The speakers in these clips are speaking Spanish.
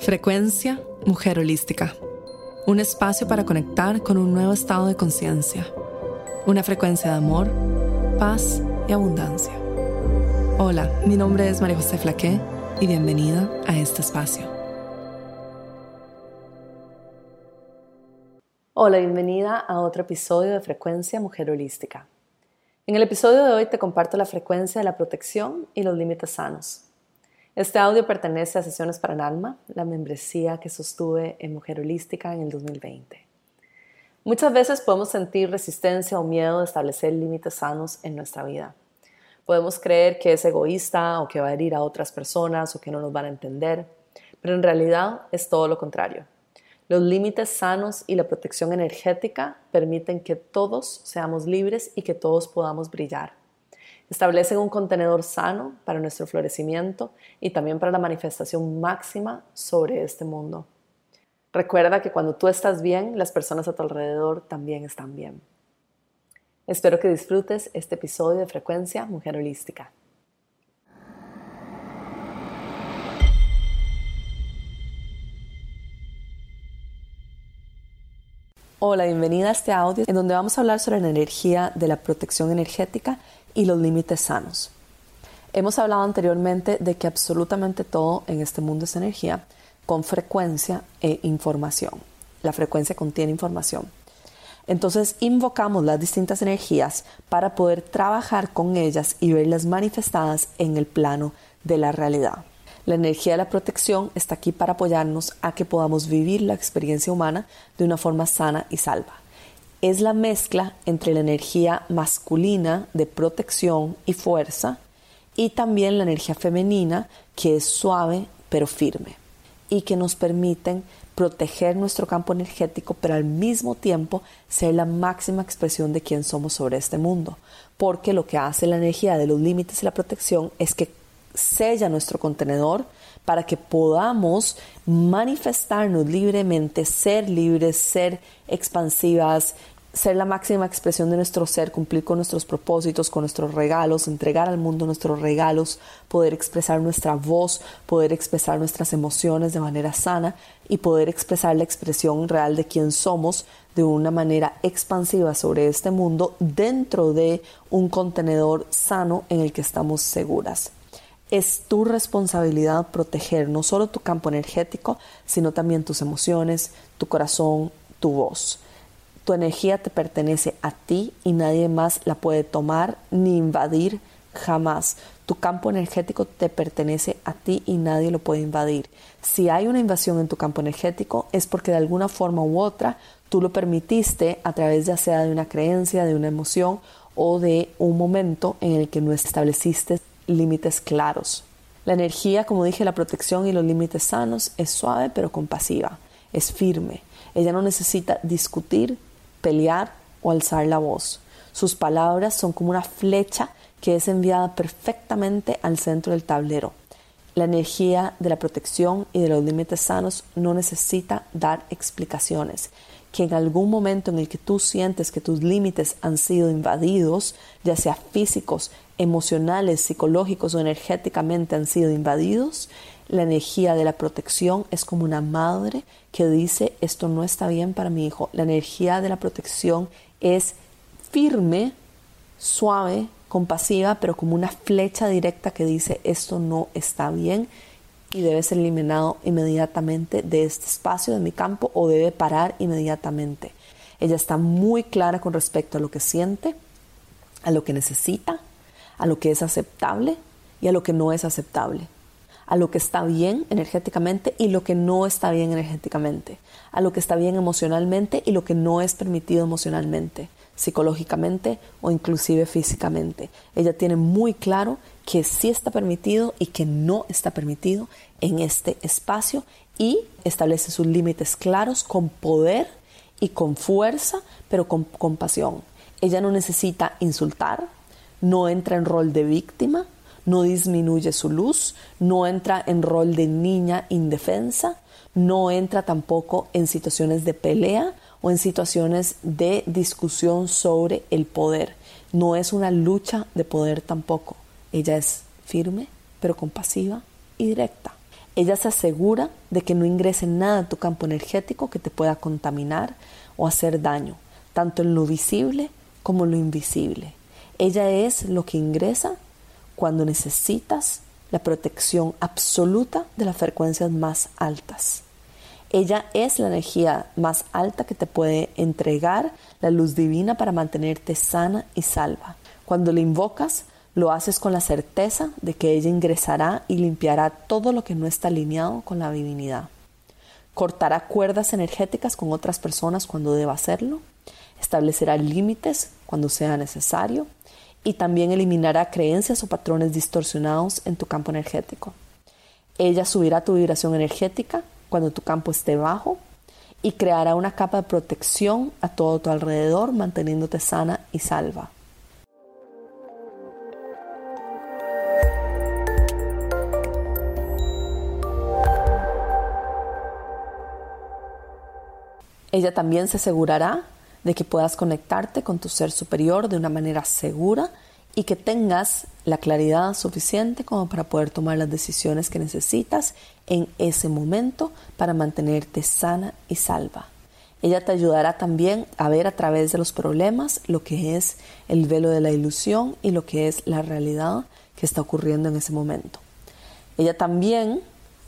Frecuencia Mujer Holística. Un espacio para conectar con un nuevo estado de conciencia. Una frecuencia de amor, paz y abundancia. Hola, mi nombre es María José Flaqué y bienvenida a este espacio. Hola, bienvenida a otro episodio de Frecuencia Mujer Holística. En el episodio de hoy te comparto la frecuencia de la protección y los límites sanos. Este audio pertenece a Sesiones para el Alma, la membresía que sostuve en Mujer Holística en el 2020. Muchas veces podemos sentir resistencia o miedo de establecer límites sanos en nuestra vida. Podemos creer que es egoísta o que va a herir a otras personas o que no nos van a entender, pero en realidad es todo lo contrario. Los límites sanos y la protección energética permiten que todos seamos libres y que todos podamos brillar establecen un contenedor sano para nuestro florecimiento y también para la manifestación máxima sobre este mundo. Recuerda que cuando tú estás bien, las personas a tu alrededor también están bien. Espero que disfrutes este episodio de Frecuencia Mujer Holística. Hola, bienvenida a este audio en donde vamos a hablar sobre la energía de la protección energética y los límites sanos. Hemos hablado anteriormente de que absolutamente todo en este mundo es energía con frecuencia e información. La frecuencia contiene información. Entonces invocamos las distintas energías para poder trabajar con ellas y verlas manifestadas en el plano de la realidad. La energía de la protección está aquí para apoyarnos a que podamos vivir la experiencia humana de una forma sana y salva. Es la mezcla entre la energía masculina de protección y fuerza y también la energía femenina que es suave pero firme y que nos permiten proteger nuestro campo energético pero al mismo tiempo ser la máxima expresión de quién somos sobre este mundo. Porque lo que hace la energía de los límites y la protección es que sella nuestro contenedor para que podamos manifestarnos libremente, ser libres, ser expansivas, ser la máxima expresión de nuestro ser, cumplir con nuestros propósitos, con nuestros regalos, entregar al mundo nuestros regalos, poder expresar nuestra voz, poder expresar nuestras emociones de manera sana y poder expresar la expresión real de quién somos de una manera expansiva sobre este mundo dentro de un contenedor sano en el que estamos seguras. Es tu responsabilidad proteger no solo tu campo energético, sino también tus emociones, tu corazón, tu voz. Tu energía te pertenece a ti y nadie más la puede tomar ni invadir jamás. Tu campo energético te pertenece a ti y nadie lo puede invadir. Si hay una invasión en tu campo energético es porque de alguna forma u otra tú lo permitiste a través ya sea de una creencia, de una emoción o de un momento en el que no estableciste límites claros. La energía, como dije, la protección y los límites sanos es suave pero compasiva, es firme. Ella no necesita discutir, pelear o alzar la voz. Sus palabras son como una flecha que es enviada perfectamente al centro del tablero. La energía de la protección y de los límites sanos no necesita dar explicaciones. Que en algún momento en el que tú sientes que tus límites han sido invadidos, ya sea físicos, emocionales, psicológicos o energéticamente han sido invadidos, la energía de la protección es como una madre que dice esto no está bien para mi hijo. La energía de la protección es firme, suave, compasiva, pero como una flecha directa que dice esto no está bien y debe ser eliminado inmediatamente de este espacio de mi campo o debe parar inmediatamente. Ella está muy clara con respecto a lo que siente, a lo que necesita, a lo que es aceptable y a lo que no es aceptable a lo que está bien energéticamente y lo que no está bien energéticamente, a lo que está bien emocionalmente y lo que no es permitido emocionalmente, psicológicamente o inclusive físicamente. Ella tiene muy claro que sí está permitido y que no está permitido en este espacio y establece sus límites claros con poder y con fuerza, pero con compasión. Ella no necesita insultar, no entra en rol de víctima, no disminuye su luz, no entra en rol de niña indefensa, no entra tampoco en situaciones de pelea o en situaciones de discusión sobre el poder. No es una lucha de poder tampoco. Ella es firme, pero compasiva y directa. Ella se asegura de que no ingrese nada a tu campo energético que te pueda contaminar o hacer daño, tanto en lo visible como en lo invisible. Ella es lo que ingresa cuando necesitas la protección absoluta de las frecuencias más altas. Ella es la energía más alta que te puede entregar la luz divina para mantenerte sana y salva. Cuando la invocas, lo haces con la certeza de que ella ingresará y limpiará todo lo que no está alineado con la divinidad. Cortará cuerdas energéticas con otras personas cuando deba hacerlo. Establecerá límites cuando sea necesario. Y también eliminará creencias o patrones distorsionados en tu campo energético. Ella subirá tu vibración energética cuando tu campo esté bajo y creará una capa de protección a todo tu alrededor, manteniéndote sana y salva. Ella también se asegurará de que puedas conectarte con tu ser superior de una manera segura y que tengas la claridad suficiente como para poder tomar las decisiones que necesitas en ese momento para mantenerte sana y salva. Ella te ayudará también a ver a través de los problemas lo que es el velo de la ilusión y lo que es la realidad que está ocurriendo en ese momento. Ella también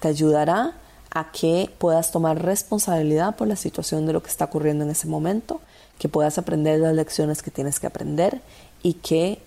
te ayudará a que puedas tomar responsabilidad por la situación de lo que está ocurriendo en ese momento, que puedas aprender las lecciones que tienes que aprender y que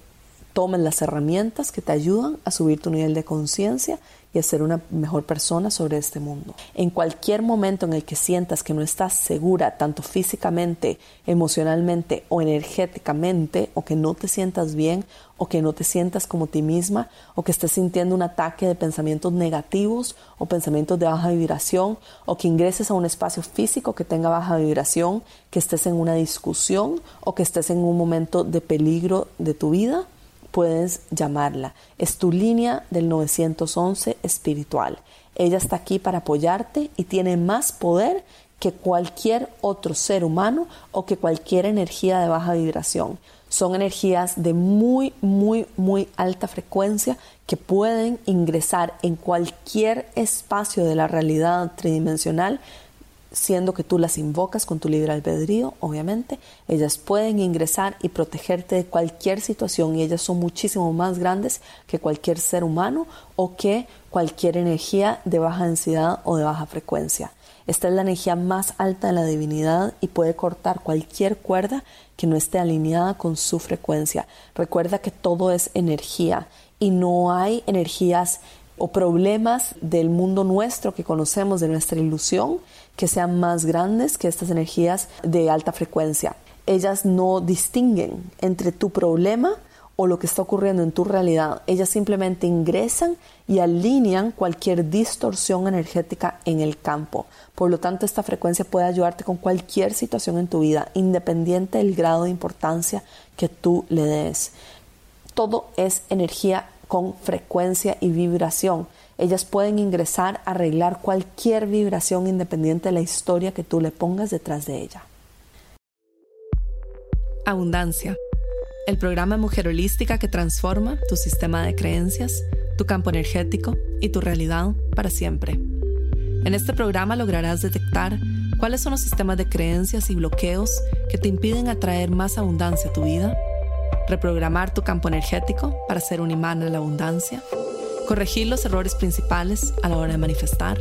tomen las herramientas que te ayudan a subir tu nivel de conciencia y a ser una mejor persona sobre este mundo. En cualquier momento en el que sientas que no estás segura, tanto físicamente, emocionalmente o energéticamente, o que no te sientas bien, o que no te sientas como ti misma, o que estés sintiendo un ataque de pensamientos negativos o pensamientos de baja vibración, o que ingreses a un espacio físico que tenga baja vibración, que estés en una discusión o que estés en un momento de peligro de tu vida, puedes llamarla. Es tu línea del 911 espiritual. Ella está aquí para apoyarte y tiene más poder que cualquier otro ser humano o que cualquier energía de baja vibración. Son energías de muy, muy, muy alta frecuencia que pueden ingresar en cualquier espacio de la realidad tridimensional siendo que tú las invocas con tu libre albedrío, obviamente, ellas pueden ingresar y protegerte de cualquier situación y ellas son muchísimo más grandes que cualquier ser humano o que cualquier energía de baja densidad o de baja frecuencia. Esta es la energía más alta de la divinidad y puede cortar cualquier cuerda que no esté alineada con su frecuencia. Recuerda que todo es energía y no hay energías o problemas del mundo nuestro que conocemos, de nuestra ilusión, que sean más grandes que estas energías de alta frecuencia. Ellas no distinguen entre tu problema o lo que está ocurriendo en tu realidad. Ellas simplemente ingresan y alinean cualquier distorsión energética en el campo. Por lo tanto, esta frecuencia puede ayudarte con cualquier situación en tu vida, independiente del grado de importancia que tú le des. Todo es energía con frecuencia y vibración. Ellas pueden ingresar a arreglar cualquier vibración independiente de la historia que tú le pongas detrás de ella. Abundancia. El programa Mujer Holística que transforma tu sistema de creencias, tu campo energético y tu realidad para siempre. En este programa lograrás detectar cuáles son los sistemas de creencias y bloqueos que te impiden atraer más abundancia a tu vida reprogramar tu campo energético para ser un imán de la abundancia, corregir los errores principales a la hora de manifestar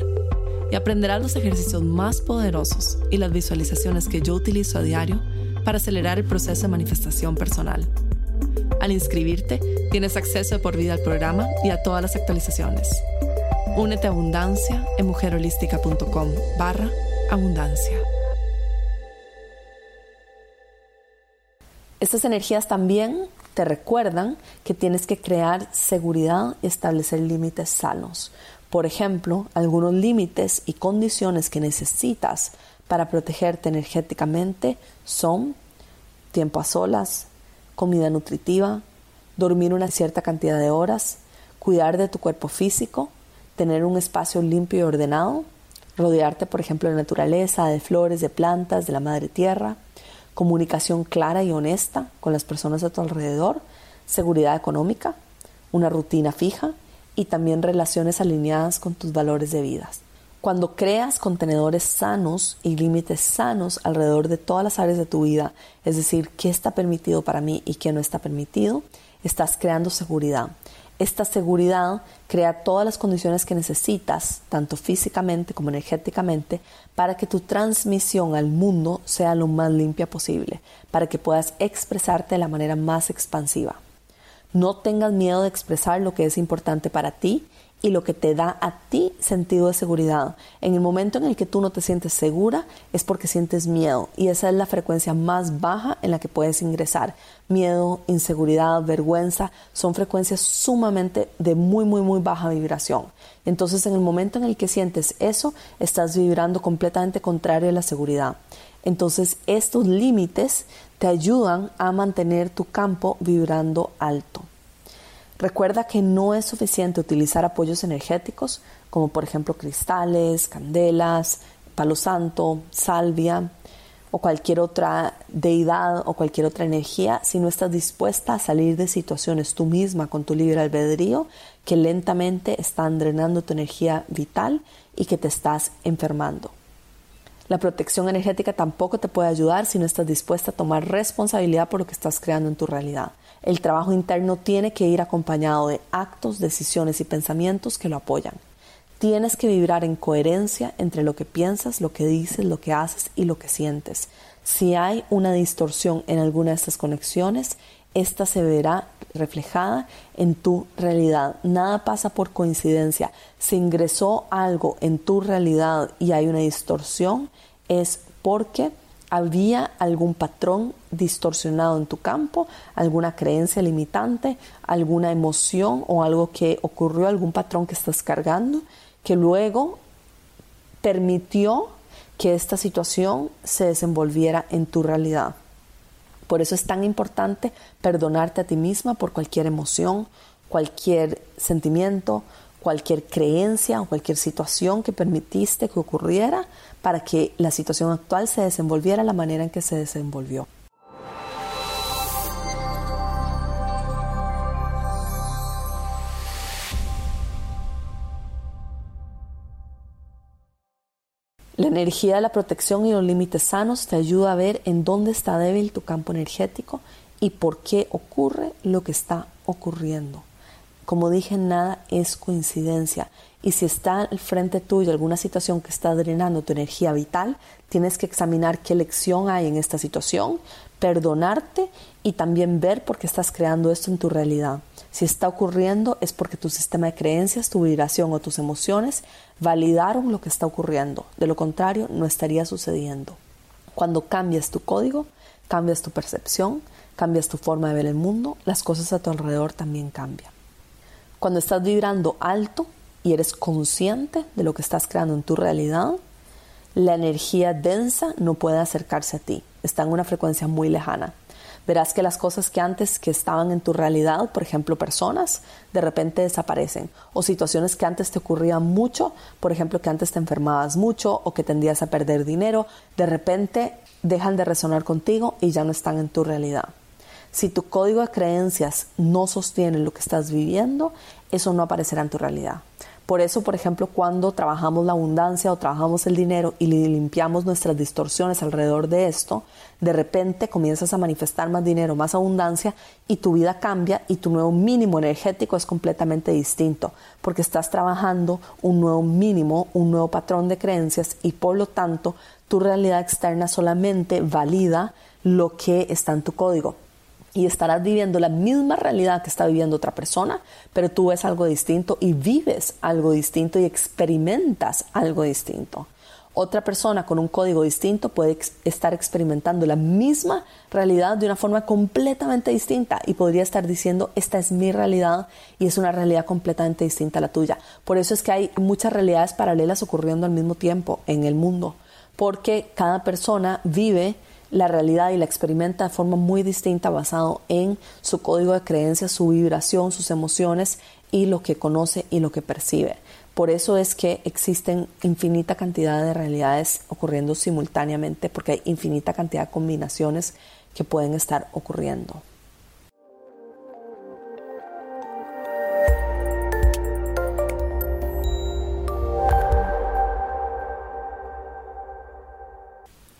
y aprenderás los ejercicios más poderosos y las visualizaciones que yo utilizo a diario para acelerar el proceso de manifestación personal. Al inscribirte, tienes acceso de por vida al programa y a todas las actualizaciones. Únete a Abundancia en mujerholística.com barra abundancia. Estas energías también te recuerdan que tienes que crear seguridad y establecer límites sanos. Por ejemplo, algunos límites y condiciones que necesitas para protegerte energéticamente son tiempo a solas, comida nutritiva, dormir una cierta cantidad de horas, cuidar de tu cuerpo físico, tener un espacio limpio y ordenado, rodearte, por ejemplo, de naturaleza, de flores, de plantas, de la madre tierra, comunicación clara y honesta con las personas a tu alrededor, seguridad económica, una rutina fija y también relaciones alineadas con tus valores de vida. Cuando creas contenedores sanos y límites sanos alrededor de todas las áreas de tu vida, es decir, qué está permitido para mí y qué no está permitido, estás creando seguridad. Esta seguridad crea todas las condiciones que necesitas, tanto físicamente como energéticamente, para que tu transmisión al mundo sea lo más limpia posible, para que puedas expresarte de la manera más expansiva. No tengas miedo de expresar lo que es importante para ti y lo que te da a ti sentido de seguridad. En el momento en el que tú no te sientes segura es porque sientes miedo y esa es la frecuencia más baja en la que puedes ingresar. Miedo, inseguridad, vergüenza son frecuencias sumamente de muy, muy, muy baja vibración. Entonces en el momento en el que sientes eso, estás vibrando completamente contrario a la seguridad. Entonces estos límites te ayudan a mantener tu campo vibrando alto. Recuerda que no es suficiente utilizar apoyos energéticos como por ejemplo cristales, candelas, palo santo, salvia o cualquier otra deidad o cualquier otra energía si no estás dispuesta a salir de situaciones tú misma con tu libre albedrío que lentamente están drenando tu energía vital y que te estás enfermando. La protección energética tampoco te puede ayudar si no estás dispuesta a tomar responsabilidad por lo que estás creando en tu realidad. El trabajo interno tiene que ir acompañado de actos, decisiones y pensamientos que lo apoyan. Tienes que vibrar en coherencia entre lo que piensas, lo que dices, lo que haces y lo que sientes. Si hay una distorsión en alguna de estas conexiones, esta se verá reflejada en tu realidad. Nada pasa por coincidencia. Si ingresó algo en tu realidad y hay una distorsión, es porque había algún patrón distorsionado en tu campo, alguna creencia limitante, alguna emoción o algo que ocurrió, algún patrón que estás cargando, que luego permitió que esta situación se desenvolviera en tu realidad. Por eso es tan importante perdonarte a ti misma por cualquier emoción, cualquier sentimiento, cualquier creencia o cualquier situación que permitiste que ocurriera para que la situación actual se desenvolviera la manera en que se desenvolvió. La energía de la protección y los límites sanos te ayuda a ver en dónde está débil tu campo energético y por qué ocurre lo que está ocurriendo. Como dije, nada es coincidencia. Y si está al frente tuyo alguna situación que está drenando tu energía vital, tienes que examinar qué lección hay en esta situación, perdonarte y también ver por qué estás creando esto en tu realidad. Si está ocurriendo es porque tu sistema de creencias, tu vibración o tus emociones validaron lo que está ocurriendo. De lo contrario, no estaría sucediendo. Cuando cambias tu código, cambias tu percepción, cambias tu forma de ver el mundo, las cosas a tu alrededor también cambian. Cuando estás vibrando alto y eres consciente de lo que estás creando en tu realidad, la energía densa no puede acercarse a ti, está en una frecuencia muy lejana. Verás que las cosas que antes que estaban en tu realidad, por ejemplo personas, de repente desaparecen. O situaciones que antes te ocurrían mucho, por ejemplo que antes te enfermabas mucho o que tendías a perder dinero, de repente dejan de resonar contigo y ya no están en tu realidad. Si tu código de creencias no sostiene lo que estás viviendo, eso no aparecerá en tu realidad. Por eso, por ejemplo, cuando trabajamos la abundancia o trabajamos el dinero y limpiamos nuestras distorsiones alrededor de esto, de repente comienzas a manifestar más dinero, más abundancia y tu vida cambia y tu nuevo mínimo energético es completamente distinto porque estás trabajando un nuevo mínimo, un nuevo patrón de creencias y por lo tanto tu realidad externa solamente valida lo que está en tu código y estarás viviendo la misma realidad que está viviendo otra persona, pero tú ves algo distinto y vives algo distinto y experimentas algo distinto. Otra persona con un código distinto puede estar experimentando la misma realidad de una forma completamente distinta y podría estar diciendo, esta es mi realidad y es una realidad completamente distinta a la tuya. Por eso es que hay muchas realidades paralelas ocurriendo al mismo tiempo en el mundo, porque cada persona vive la realidad y la experimenta de forma muy distinta basado en su código de creencias, su vibración, sus emociones y lo que conoce y lo que percibe. Por eso es que existen infinita cantidad de realidades ocurriendo simultáneamente porque hay infinita cantidad de combinaciones que pueden estar ocurriendo.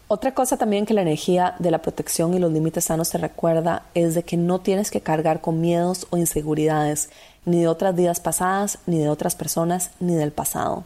Otra cosa también que la energía de la protección y los límites sanos te recuerda es de que no tienes que cargar con miedos o inseguridades, ni de otras vidas pasadas, ni de otras personas, ni del pasado.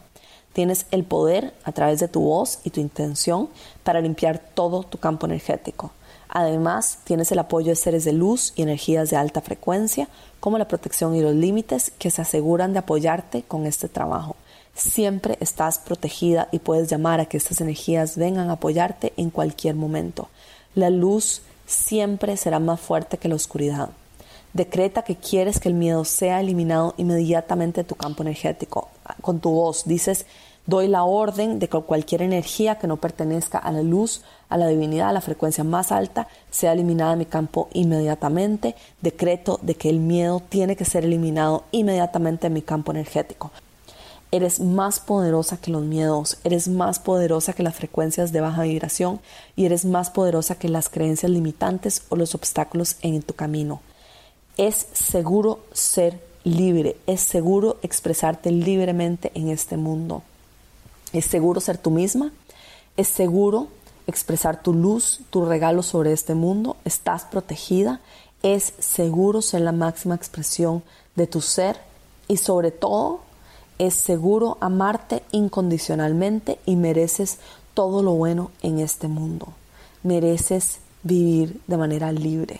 Tienes el poder a través de tu voz y tu intención para limpiar todo tu campo energético. Además, tienes el apoyo de seres de luz y energías de alta frecuencia, como la protección y los límites, que se aseguran de apoyarte con este trabajo. Siempre estás protegida y puedes llamar a que estas energías vengan a apoyarte en cualquier momento. La luz siempre será más fuerte que la oscuridad. Decreta que quieres que el miedo sea eliminado inmediatamente de tu campo energético. Con tu voz dices, doy la orden de que cualquier energía que no pertenezca a la luz, a la divinidad, a la frecuencia más alta, sea eliminada de mi campo inmediatamente. Decreto de que el miedo tiene que ser eliminado inmediatamente de mi campo energético. Eres más poderosa que los miedos, eres más poderosa que las frecuencias de baja vibración y eres más poderosa que las creencias limitantes o los obstáculos en tu camino. Es seguro ser libre, es seguro expresarte libremente en este mundo. Es seguro ser tú misma, es seguro expresar tu luz, tu regalo sobre este mundo, estás protegida, es seguro ser la máxima expresión de tu ser y sobre todo es seguro amarte incondicionalmente y mereces todo lo bueno en este mundo. Mereces vivir de manera libre.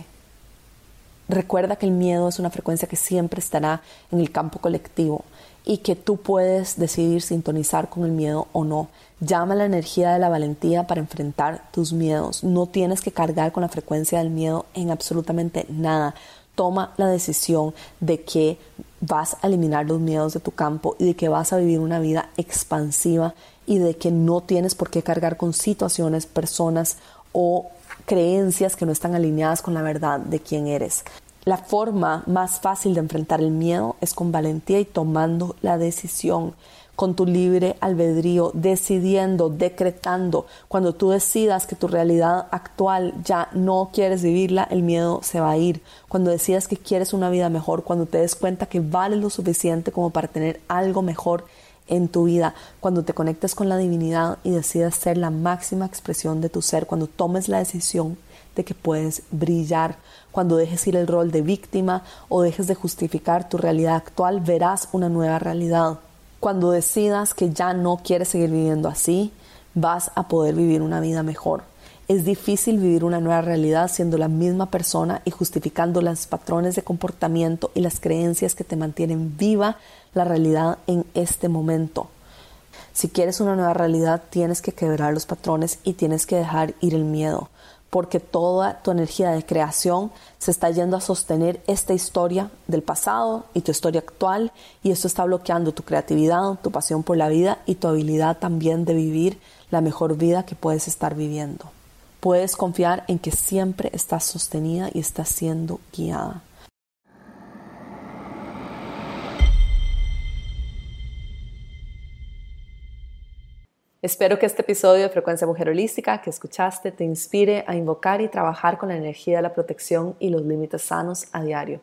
Recuerda que el miedo es una frecuencia que siempre estará en el campo colectivo y que tú puedes decidir sintonizar con el miedo o no. Llama la energía de la valentía para enfrentar tus miedos. No tienes que cargar con la frecuencia del miedo en absolutamente nada toma la decisión de que vas a eliminar los miedos de tu campo y de que vas a vivir una vida expansiva y de que no tienes por qué cargar con situaciones, personas o creencias que no están alineadas con la verdad de quién eres. La forma más fácil de enfrentar el miedo es con valentía y tomando la decisión con tu libre albedrío, decidiendo, decretando. Cuando tú decidas que tu realidad actual ya no quieres vivirla, el miedo se va a ir. Cuando decidas que quieres una vida mejor, cuando te des cuenta que vale lo suficiente como para tener algo mejor en tu vida, cuando te conectes con la divinidad y decidas ser la máxima expresión de tu ser, cuando tomes la decisión de que puedes brillar. Cuando dejes ir el rol de víctima o dejes de justificar tu realidad actual, verás una nueva realidad. Cuando decidas que ya no quieres seguir viviendo así, vas a poder vivir una vida mejor. Es difícil vivir una nueva realidad siendo la misma persona y justificando los patrones de comportamiento y las creencias que te mantienen viva la realidad en este momento. Si quieres una nueva realidad, tienes que quebrar los patrones y tienes que dejar ir el miedo porque toda tu energía de creación se está yendo a sostener esta historia del pasado y tu historia actual y esto está bloqueando tu creatividad, tu pasión por la vida y tu habilidad también de vivir la mejor vida que puedes estar viviendo. Puedes confiar en que siempre estás sostenida y estás siendo guiada. Espero que este episodio de Frecuencia Mujer Holística que escuchaste te inspire a invocar y trabajar con la energía de la protección y los límites sanos a diario.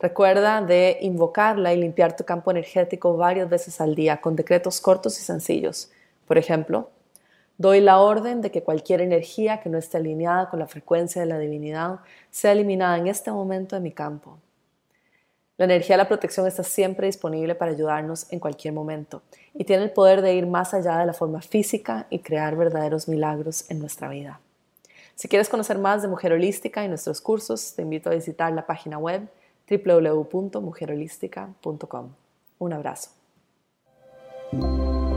Recuerda de invocarla y limpiar tu campo energético varias veces al día con decretos cortos y sencillos. Por ejemplo, doy la orden de que cualquier energía que no esté alineada con la frecuencia de la divinidad sea eliminada en este momento de mi campo. La energía de la protección está siempre disponible para ayudarnos en cualquier momento y tiene el poder de ir más allá de la forma física y crear verdaderos milagros en nuestra vida. Si quieres conocer más de Mujer Holística y nuestros cursos, te invito a visitar la página web www.mujerholística.com. Un abrazo.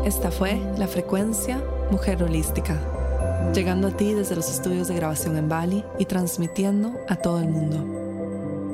Esta fue la frecuencia Mujer Holística, llegando a ti desde los estudios de grabación en Bali y transmitiendo a todo el mundo.